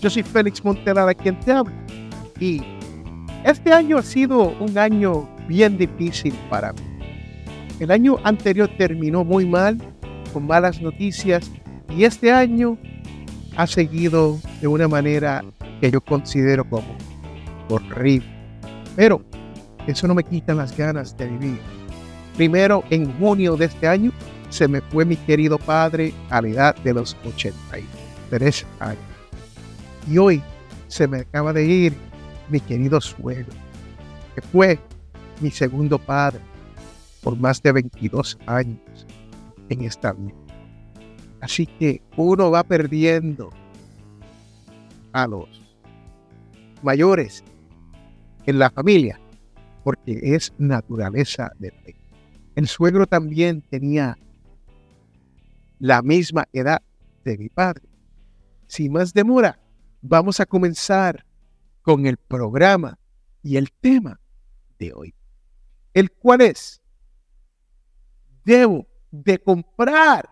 Yo soy Félix Montelara quien te habla. Y este año ha sido un año bien difícil para mí. El año anterior terminó muy mal, con malas noticias, y este año ha seguido de una manera que yo considero como horrible. Pero eso no me quita las ganas de vivir. Primero, en junio de este año, se me fue mi querido padre a la edad de los 83 años. Y hoy se me acaba de ir mi querido suegro, que fue mi segundo padre por más de 22 años en esta vida. Así que uno va perdiendo a los mayores en la familia, porque es naturaleza de ley. El suegro también tenía la misma edad de mi padre. Sin más demora, vamos a comenzar con el programa y el tema de hoy, el cual es, debo de comprar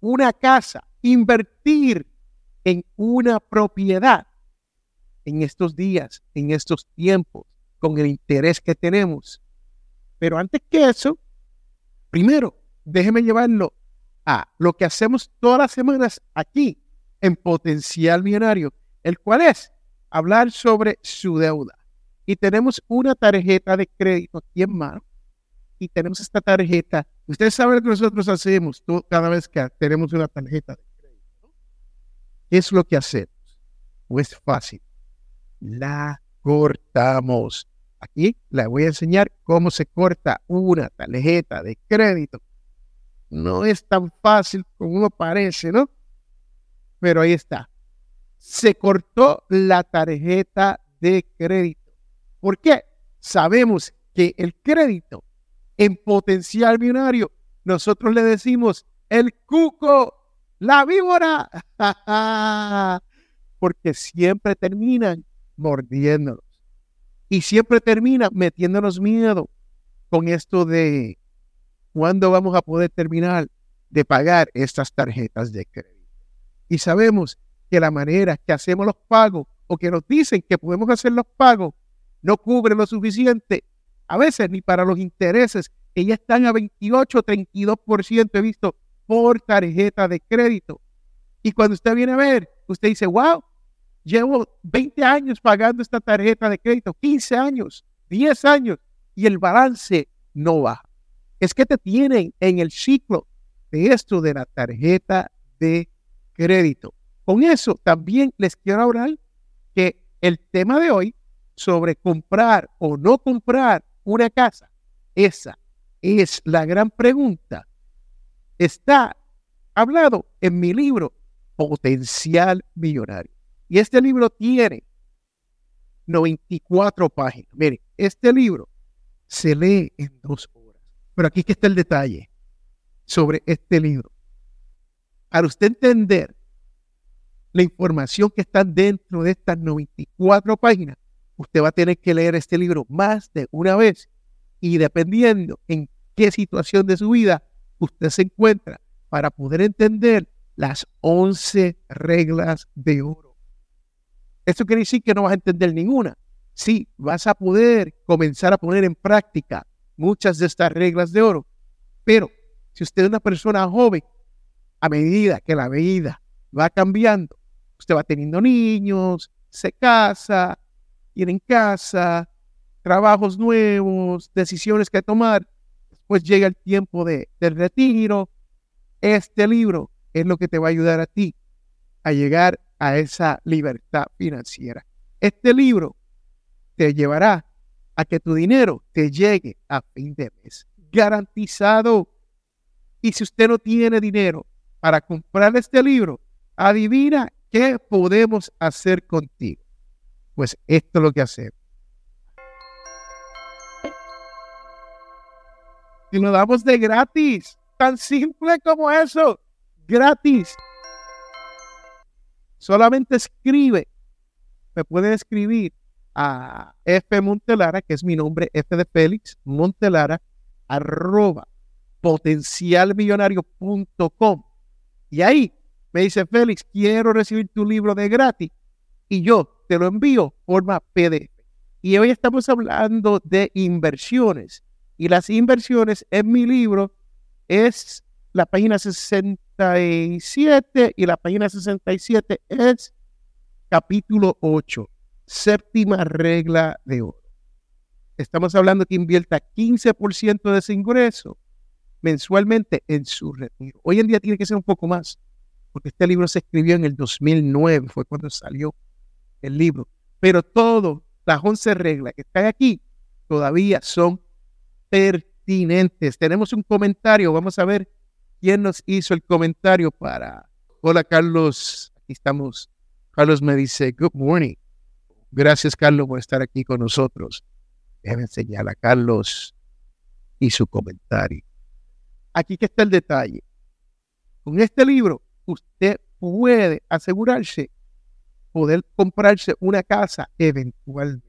una casa, invertir en una propiedad en estos días, en estos tiempos, con el interés que tenemos. Pero antes que eso, primero, déjeme llevarlo a lo que hacemos todas las semanas aquí en Potencial Millonario, el cual es hablar sobre su deuda. Y tenemos una tarjeta de crédito aquí en mano. Y tenemos esta tarjeta. Ustedes saben lo que nosotros hacemos cada vez que tenemos una tarjeta de crédito. ¿Qué es lo que hacemos? Pues fácil. La cortamos. Aquí les voy a enseñar cómo se corta una tarjeta de crédito no es tan fácil como uno parece, ¿no? Pero ahí está. Se cortó la tarjeta de crédito. ¿Por qué? Sabemos que el crédito en potencial millonario, nosotros le decimos el cuco, la víbora, porque siempre terminan mordiéndonos y siempre terminan metiéndonos miedo con esto de ¿Cuándo vamos a poder terminar de pagar estas tarjetas de crédito? Y sabemos que la manera que hacemos los pagos o que nos dicen que podemos hacer los pagos no cubre lo suficiente, a veces ni para los intereses que ya están a 28, 32%, he visto, por tarjeta de crédito. Y cuando usted viene a ver, usted dice, wow, llevo 20 años pagando esta tarjeta de crédito, 15 años, 10 años, y el balance no baja es que te tienen en el ciclo de esto de la tarjeta de crédito. Con eso también les quiero hablar que el tema de hoy sobre comprar o no comprar una casa, esa es la gran pregunta. Está hablado en mi libro Potencial Millonario. Y este libro tiene 94 páginas. Mire, este libro se lee en dos pero aquí que está el detalle sobre este libro. Para usted entender la información que está dentro de estas 94 páginas, usted va a tener que leer este libro más de una vez y dependiendo en qué situación de su vida usted se encuentra para poder entender las 11 reglas de oro. Esto quiere decir que no vas a entender ninguna. Sí, vas a poder comenzar a poner en práctica muchas de estas reglas de oro. Pero si usted es una persona joven, a medida que la vida va cambiando, usted va teniendo niños, se casa, tiene casa, trabajos nuevos, decisiones que tomar, después llega el tiempo de, del retiro. Este libro es lo que te va a ayudar a ti a llegar a esa libertad financiera. Este libro te llevará a que tu dinero te llegue a fin de mes. Garantizado. Y si usted no tiene dinero para comprar este libro, adivina qué ¿qué podemos hacer contigo? Pues esto es lo que hacemos. Y lo damos de gratis, tan simple como eso, gratis. Solamente escribe, me puede escribir a F Montelara, que es mi nombre, F de Félix, Montelara, arroba potencialmillonario.com. Y ahí me dice, Félix, quiero recibir tu libro de gratis. Y yo te lo envío forma PDF. Y hoy estamos hablando de inversiones. Y las inversiones en mi libro es la página 67 y la página 67 es capítulo 8, séptima regla de oro. Estamos hablando que invierta 15% de ese ingreso mensualmente en su retiro. Hoy en día tiene que ser un poco más porque este libro se escribió en el 2009, fue cuando salió el libro. Pero todas las 11 reglas que están aquí todavía son pertinentes. Tenemos un comentario, vamos a ver quién nos hizo el comentario para... Hola Carlos, aquí estamos. Carlos me dice, good morning. Gracias Carlos por estar aquí con nosotros. Déjame enseñar a Carlos y su comentario. Aquí que está el detalle. Con este libro usted puede asegurarse poder comprarse una casa eventualmente.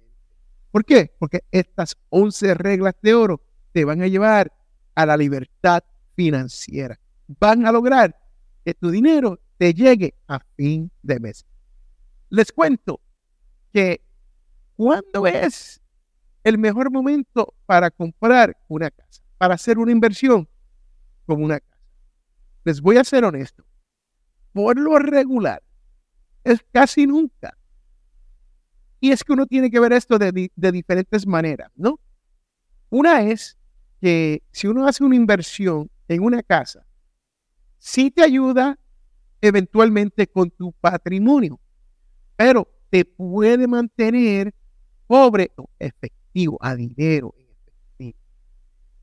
¿Por qué? Porque estas 11 reglas de oro te van a llevar a la libertad financiera. Van a lograr que tu dinero te llegue a fin de mes. Les cuento que cuando es el mejor momento para comprar una casa, para hacer una inversión como una casa. Les voy a ser honesto por lo regular, es casi nunca. Y es que uno tiene que ver esto de, diferentes maneras, ¿no? Una es que si uno hace una inversión en una casa, sí te ayuda eventualmente con tu patrimonio, pero te puede mantener pobre o efectivo, a dinero.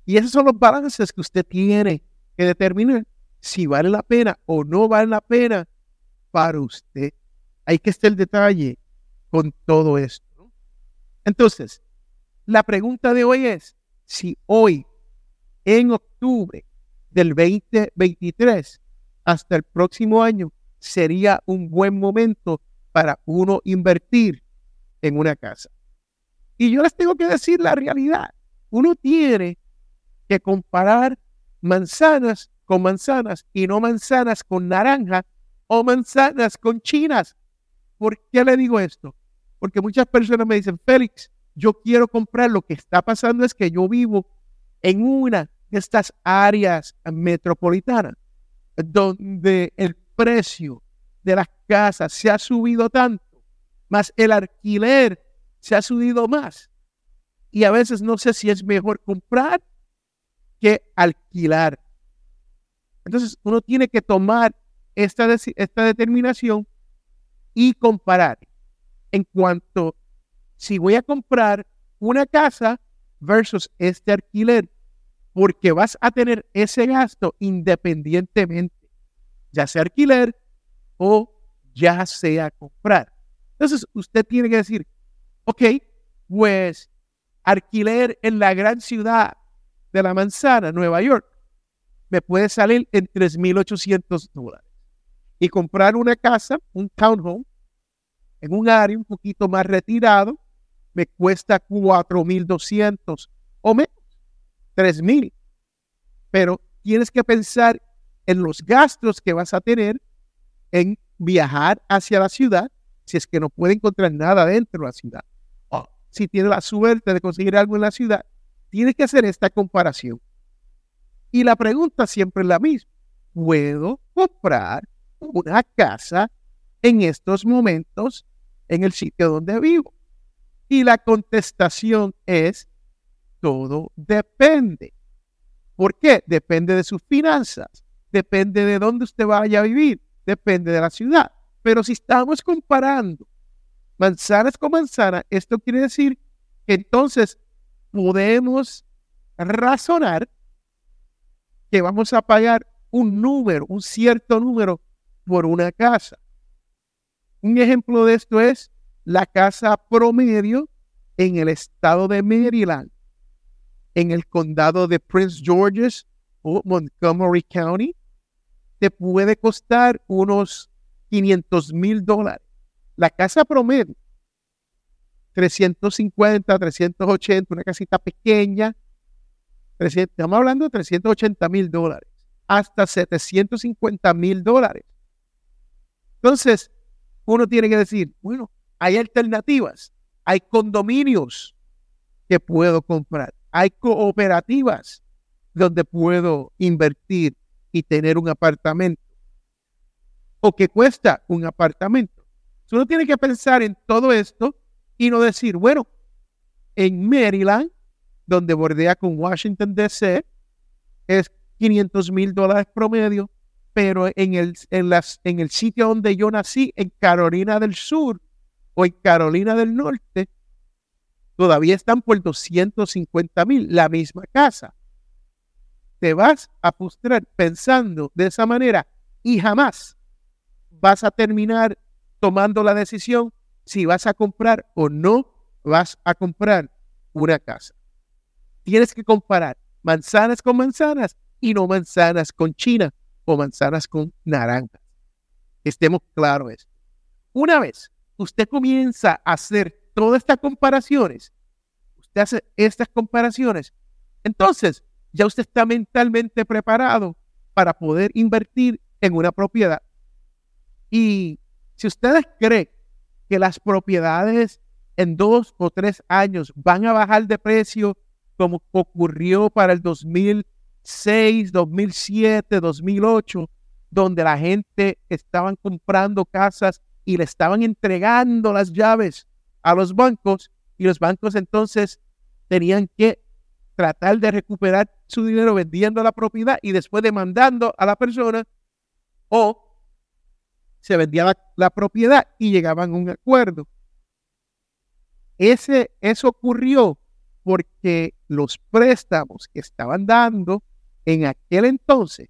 Y esos son los balances que usted tiene que determinar si vale la pena o no vale la pena para usted. Hay que estar el detalle con todo esto. Entonces, la pregunta de hoy es, si hoy, en octubre del 2023, hasta el próximo año, sería un buen momento para uno invertir en una casa. Y yo les tengo que decir la realidad. Uno tiene que comparar manzanas con manzanas y no manzanas con naranja o manzanas con chinas. ¿Por qué le digo esto? Porque muchas personas me dicen, Félix, yo quiero comprar. Lo que está pasando es que yo vivo en una de estas áreas metropolitanas donde el precio de las casas se ha subido tanto, más el alquiler se ha subido más. Y a veces no sé si es mejor comprar que alquilar. Entonces, uno tiene que tomar esta, esta determinación y comparar en cuanto si voy a comprar una casa versus este alquiler, porque vas a tener ese gasto independientemente, ya sea alquiler o ya sea comprar. Entonces, usted tiene que decir, ok, pues alquiler en la gran ciudad de la manzana, Nueva York, me puede salir en 3.800 dólares. Y comprar una casa, un townhome, en un área un poquito más retirado, me cuesta 4.200 o menos, 3.000. Pero tienes que pensar en los gastos que vas a tener en viajar hacia la ciudad, si es que no puede encontrar nada dentro de la ciudad. O si tiene la suerte de conseguir algo en la ciudad, tienes que hacer esta comparación. Y la pregunta siempre es la misma. ¿Puedo comprar una casa en estos momentos en el sitio donde vivo? Y la contestación es, todo depende. ¿Por qué? Depende de sus finanzas, depende de dónde usted vaya a vivir, depende de la ciudad. Pero si estamos comparando manzanas con manzana, esto quiere decir que entonces podemos razonar que vamos a pagar un número, un cierto número por una casa. Un ejemplo de esto es la casa promedio en el estado de Maryland, en el condado de Prince George's o Montgomery County, te puede costar unos 500 mil dólares. La casa promedio, 350, 380, una casita pequeña, estamos hablando de 380 mil dólares, hasta 750 mil dólares. Entonces, uno tiene que decir, bueno, hay alternativas, hay condominios que puedo comprar, hay cooperativas donde puedo invertir y tener un apartamento o que cuesta un apartamento. Uno tiene que pensar en todo esto y no decir, bueno, en Maryland, donde bordea con Washington, D.C., es 500 mil dólares promedio, pero en el, en, las, en el sitio donde yo nací, en Carolina del Sur o en Carolina del Norte, todavía están por 250 mil, la misma casa. Te vas a frustrar pensando de esa manera y jamás vas a terminar tomando la decisión si vas a comprar o no vas a comprar una casa. Tienes que comparar manzanas con manzanas y no manzanas con China o manzanas con naranjas. Estemos claros esto. Una vez usted comienza a hacer todas estas comparaciones, usted hace estas comparaciones, entonces ya usted está mentalmente preparado para poder invertir en una propiedad. Y si ustedes creen que las propiedades en dos o tres años van a bajar de precio como ocurrió para el 2006, 2007, 2008, donde la gente estaban comprando casas y le estaban entregando las llaves a los bancos y los bancos entonces tenían que tratar de recuperar su dinero vendiendo la propiedad y después demandando a la persona o se vendía la, propiedad y llegaban a un acuerdo. Ese, eso ocurrió porque los préstamos que estaban dando en aquel entonces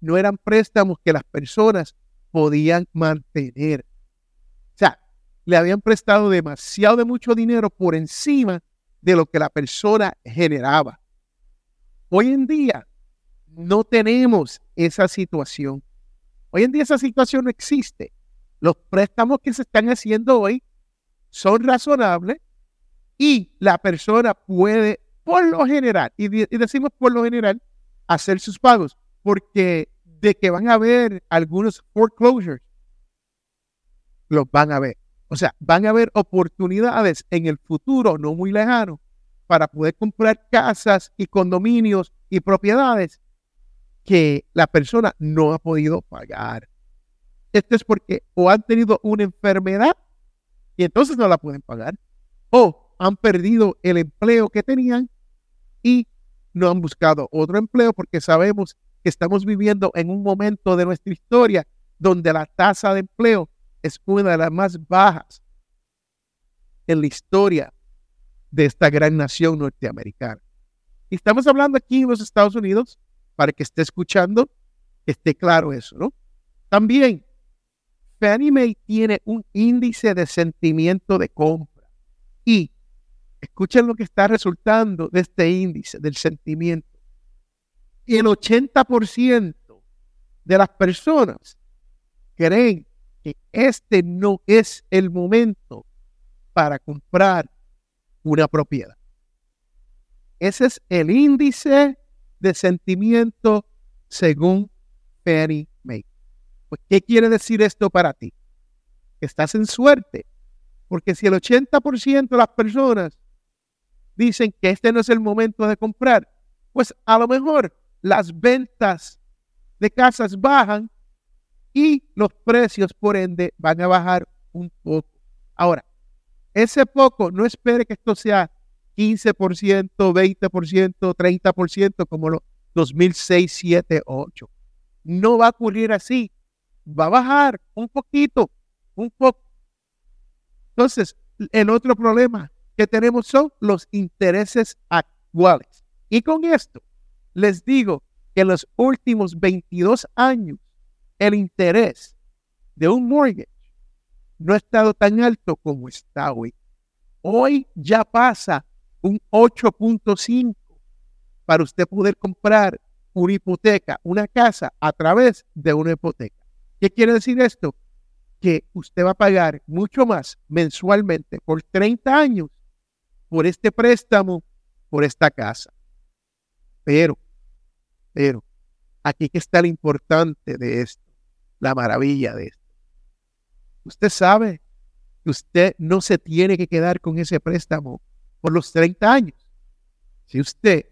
no eran préstamos que las personas podían mantener. O sea, le habían prestado demasiado de mucho dinero por encima de lo que la persona generaba. Hoy en día no tenemos esa situación. Hoy en día esa situación no existe. Los préstamos que se están haciendo hoy son razonables y la persona puede, por lo general, y, decimos por lo general, hacer sus pagos, porque de que van a haber algunos foreclosures, los van a ver. O sea, van a haber oportunidades en el futuro, no muy lejano, para poder comprar casas y condominios y propiedades que la persona no ha podido pagar. Esto es porque o han tenido una enfermedad y entonces no la pueden pagar, o han perdido el empleo que tenían y no han buscado otro empleo porque sabemos que estamos viviendo en un momento de nuestra historia donde la tasa de empleo es una de las más bajas en la historia de esta gran nación norteamericana. Y estamos hablando aquí en los Estados Unidos para que esté escuchando, esté claro eso, ¿no? También, Fannie Mae tiene un índice de sentimiento de compra. Y escuchen lo que está resultando de este índice del sentimiento. Y el 80% de las personas creen que este no es el momento para comprar una propiedad. Ese es el índice de sentimiento según Fannie Mae. Pues, ¿Qué quiere decir esto para ti? Estás en suerte. Porque si el 80% de las personas dicen que este no es el momento de comprar, pues a lo mejor las ventas de casas bajan y los precios, por ende, van a bajar un poco. Ahora, ese poco, no espere que esto sea 15%, 20%, 30% como los 2006, 7, 8. No va a ocurrir así. Va a bajar un poquito, un poco. Entonces, el otro problema que tenemos son los intereses actuales. Y con esto, les digo que en los últimos 22 años, el interés de un mortgage no ha estado tan alto como está hoy. Hoy ya pasa un 8.5 para usted poder comprar una hipoteca, una casa a través de una hipoteca. ¿Qué quiere decir esto? Que usted va a pagar mucho más mensualmente por 30 años por este préstamo, por esta casa. Pero, pero, aquí que está lo importante de esto, la maravilla de esto. Usted sabe que usted no se tiene que quedar con ese préstamo por los 30 años. Si usted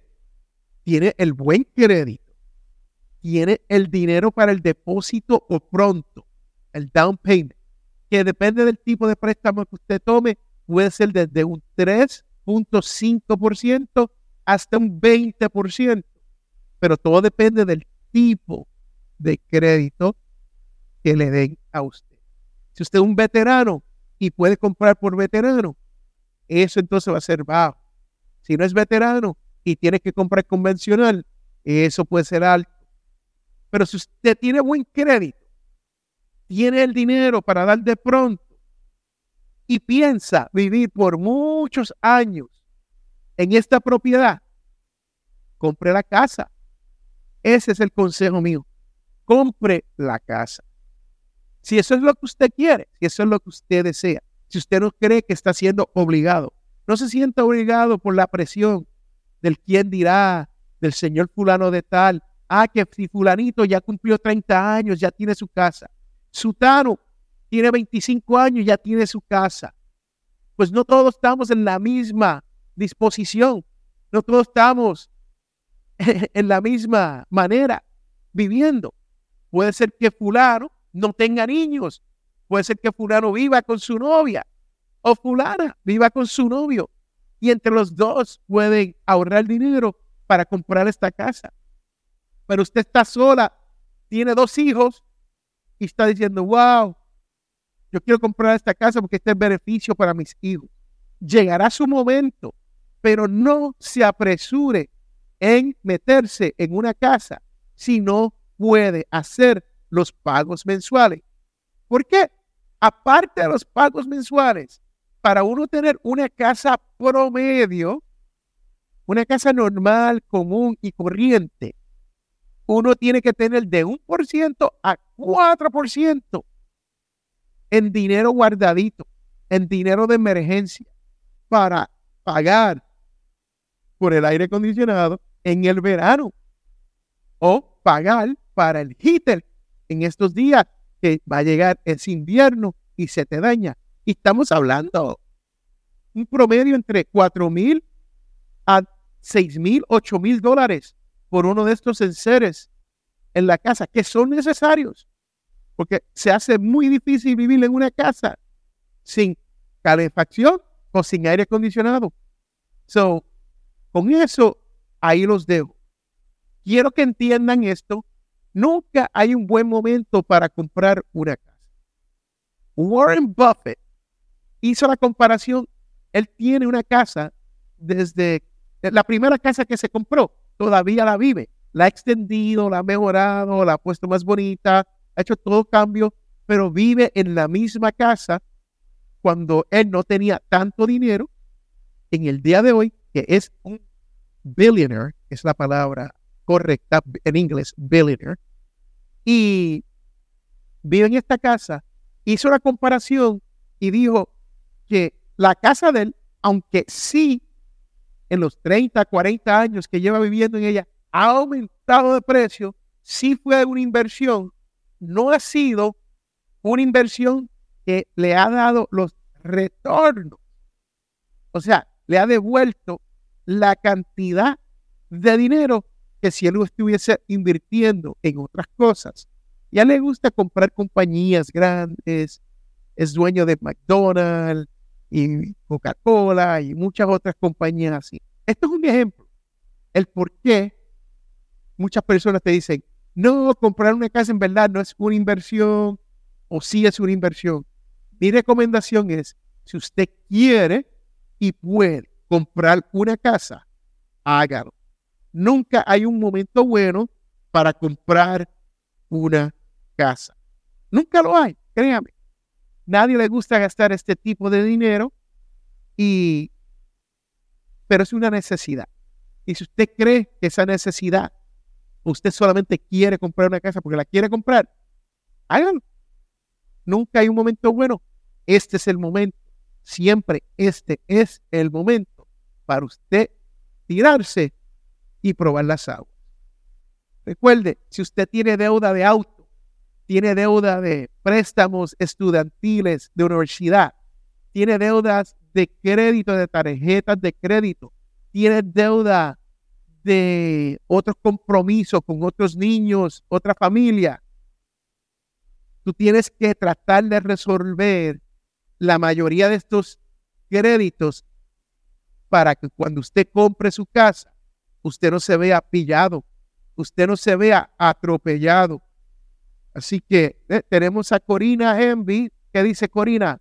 tiene el buen crédito, tiene el dinero para el depósito o pronto, el down payment, que depende del tipo de préstamo que usted tome, puede ser desde un 3.5% hasta un 20%, pero todo depende del tipo de crédito que le den a usted. Si usted es un veterano y puede comprar por veterano, eso entonces va a ser bajo. Si no es veterano y tiene que comprar convencional, eso puede ser alto. Pero si usted tiene buen crédito, tiene el dinero para dar de pronto y piensa vivir por muchos años en esta propiedad, compre la casa. Ese es el consejo mío. Compre la casa. Si eso es lo que usted quiere, si eso es lo que usted desea, si usted no cree que está siendo obligado, no se sienta obligado por la presión del quién dirá, del señor fulano de tal. Ah, que si fulanito ya cumplió 30 años, ya tiene su casa. Sutano tiene 25 años, ya tiene su casa. Pues no todos estamos en la misma disposición. No todos estamos en la misma manera viviendo. Puede ser que fulano no tenga niños. Puede ser que fulano viva con su novia o fulana viva con su novio. Y entre los dos pueden ahorrar dinero para comprar esta casa. Pero usted está sola, tiene dos hijos y está diciendo, wow, yo quiero comprar esta casa porque este es beneficio para mis hijos. Llegará su momento, pero no se apresure en meterse en una casa si no puede hacer los pagos mensuales. ¿Por qué? Aparte de los pagos mensuales, para uno tener una casa promedio, una casa normal, común y corriente, uno tiene que tener de 1% a 4% en dinero guardadito, en dinero de emergencia, para pagar por el aire acondicionado en el verano o pagar para el heater en estos días que va a llegar ese invierno y se te daña. Y estamos hablando un promedio entre 4 mil a 6 mil, 8 mil dólares por uno de estos enseres en la casa que son necesarios. Porque se hace muy difícil vivir en una casa sin calefacción o sin aire acondicionado. So, con eso, ahí los dejo. Quiero que entiendan esto. Nunca hay un buen momento para comprar una casa. Warren Buffett hizo la comparación. Él tiene una casa desde la primera casa que se compró, todavía la vive. La ha extendido, la ha mejorado, la ha puesto más bonita, ha hecho todo cambio, pero vive en la misma casa cuando él no tenía tanto dinero. En el día de hoy, que es un billionaire, es la palabra correcta en inglés, billionaire, y vive en esta casa, hizo la comparación y dijo que la casa de él, aunque sí en los 30, 40 años que lleva viviendo en ella, ha aumentado de precio, sí fue una inversión, no ha sido una inversión que le ha dado los retornos. O sea, le ha devuelto la cantidad de dinero que si él estuviese invirtiendo en otras cosas. Ya le gusta comprar compañías grandes, es dueño de McDonald's y Coca-Cola y muchas otras compañías así. Esto es un ejemplo. El por qué muchas personas te dicen, no, comprar una casa en verdad no es una inversión o sí es una inversión. Mi recomendación es, si usted quiere y puede comprar una casa, hágalo nunca hay un momento bueno para comprar una casa. Nunca lo hay, créame. nadie le gusta gastar este tipo de dinero y pero es una necesidad. Y si usted cree que esa necesidad, usted solamente quiere comprar una casa porque la quiere comprar, háganlo. Nunca hay un momento bueno. Este es el momento. Siempre este es el momento para usted tirarse y probar las aguas. Recuerde, si usted tiene deuda de auto, tiene deuda de préstamos estudiantiles de universidad, tiene deudas de crédito, de tarjetas de crédito, tiene deuda de otros compromisos con otros niños, otra familia, tú tienes que tratar de resolver la mayoría de estos créditos para que cuando usted compre su casa, usted no se vea pillado, usted no se vea atropellado. Así que eh, tenemos a Corina Envy. ¿Qué dice Corina?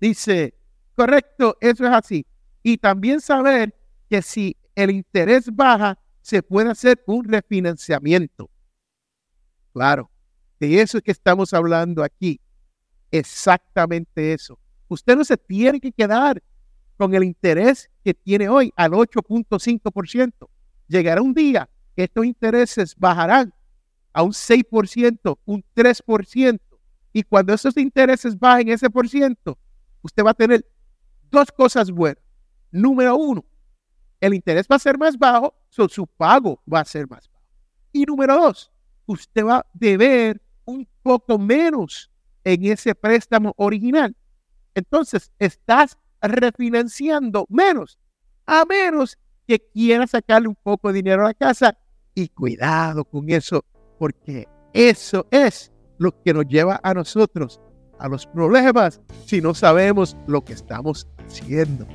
Dice, correcto, eso es así. Y también saber que si el interés baja, se puede hacer un refinanciamiento. Claro, de eso es que estamos hablando aquí. Exactamente eso. Usted no se tiene que quedar con el interés que tiene hoy al 8.5%. Llegará un día que estos intereses bajarán a un 6%, un 3%. Y cuando esos intereses bajen ese por ciento, usted va a tener dos cosas buenas. Número uno, el interés va a ser más bajo, su pago va a ser más bajo. Y número dos, usted va a deber un poco menos en ese préstamo original. Entonces, estás refinanciando menos, a menos que quieras sacarle un poco de dinero a la casa. Y cuidado con eso, porque eso es lo que nos lleva a nosotros a los problemas si no sabemos lo que estamos haciendo.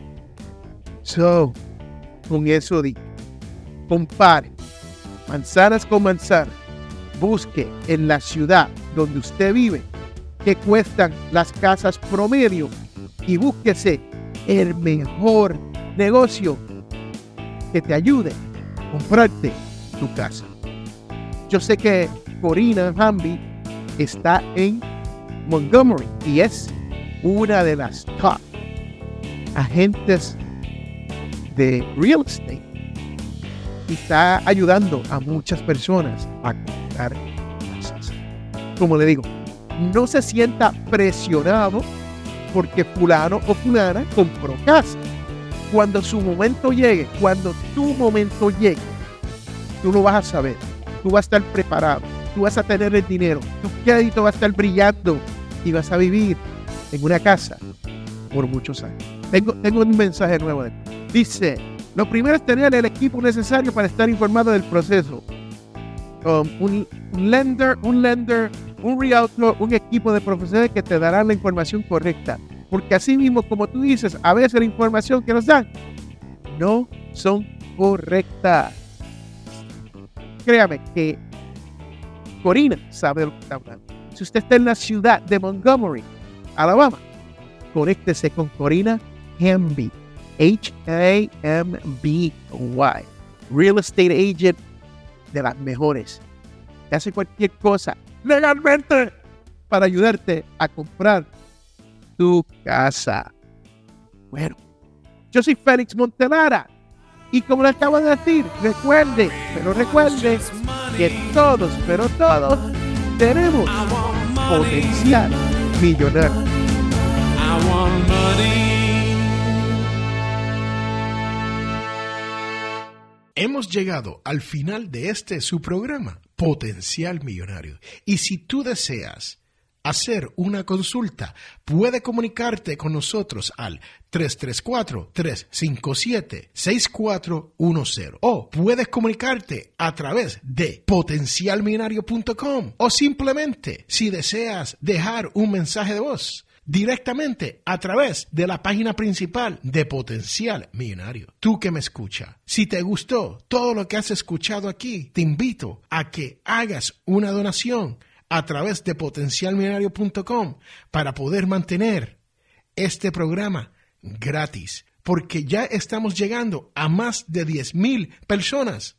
So, con eso di, compare manzanas con manzanas busque en la ciudad donde usted vive qué cuestan las casas promedio y búsquese el mejor negocio que te ayude a comprarte tu casa. Yo sé que Corina Hamby está en Montgomery y es una de las top agentes de real estate y está ayudando a muchas personas a comprar casas. Como le digo, no se sienta presionado porque fulano o fulana compró casa. Cuando su momento llegue, cuando tu momento llegue, tú lo vas a saber, tú vas a estar preparado, tú vas a tener el dinero, tu crédito va a estar brillando y vas a vivir en una casa por muchos años. Tengo, tengo un mensaje nuevo. Dice, lo primero es tener el equipo necesario para estar informado del proceso. Um, un, lender, un lender, un realtor, un equipo de profesionales que te darán la información correcta. Porque así mismo, como tú dices, a veces la información que nos dan no son correctas. Créame que Corina sabe lo que está hablando. Si usted está en la ciudad de Montgomery, Alabama, conéctese con Corina Hamby H-A-M-B-Y. Real estate agent de las mejores. Hace cualquier cosa legalmente para ayudarte a comprar tu casa. Bueno, yo soy Félix Montelara. Y como le acabo de decir, recuerde, pero recuerde que todos, pero todos tenemos potencial millonario. Hemos llegado al final de este su programa, Potencial Millonario. Y si tú deseas hacer una consulta, puede comunicarte con nosotros al 334-357-6410 o puedes comunicarte a través de potencialmillonario.com o simplemente si deseas dejar un mensaje de voz directamente a través de la página principal de Potencial Millonario. Tú que me escucha, si te gustó todo lo que has escuchado aquí, te invito a que hagas una donación a través de potencialmillonario.com para poder mantener este programa gratis, porque ya estamos llegando a más de 10 mil personas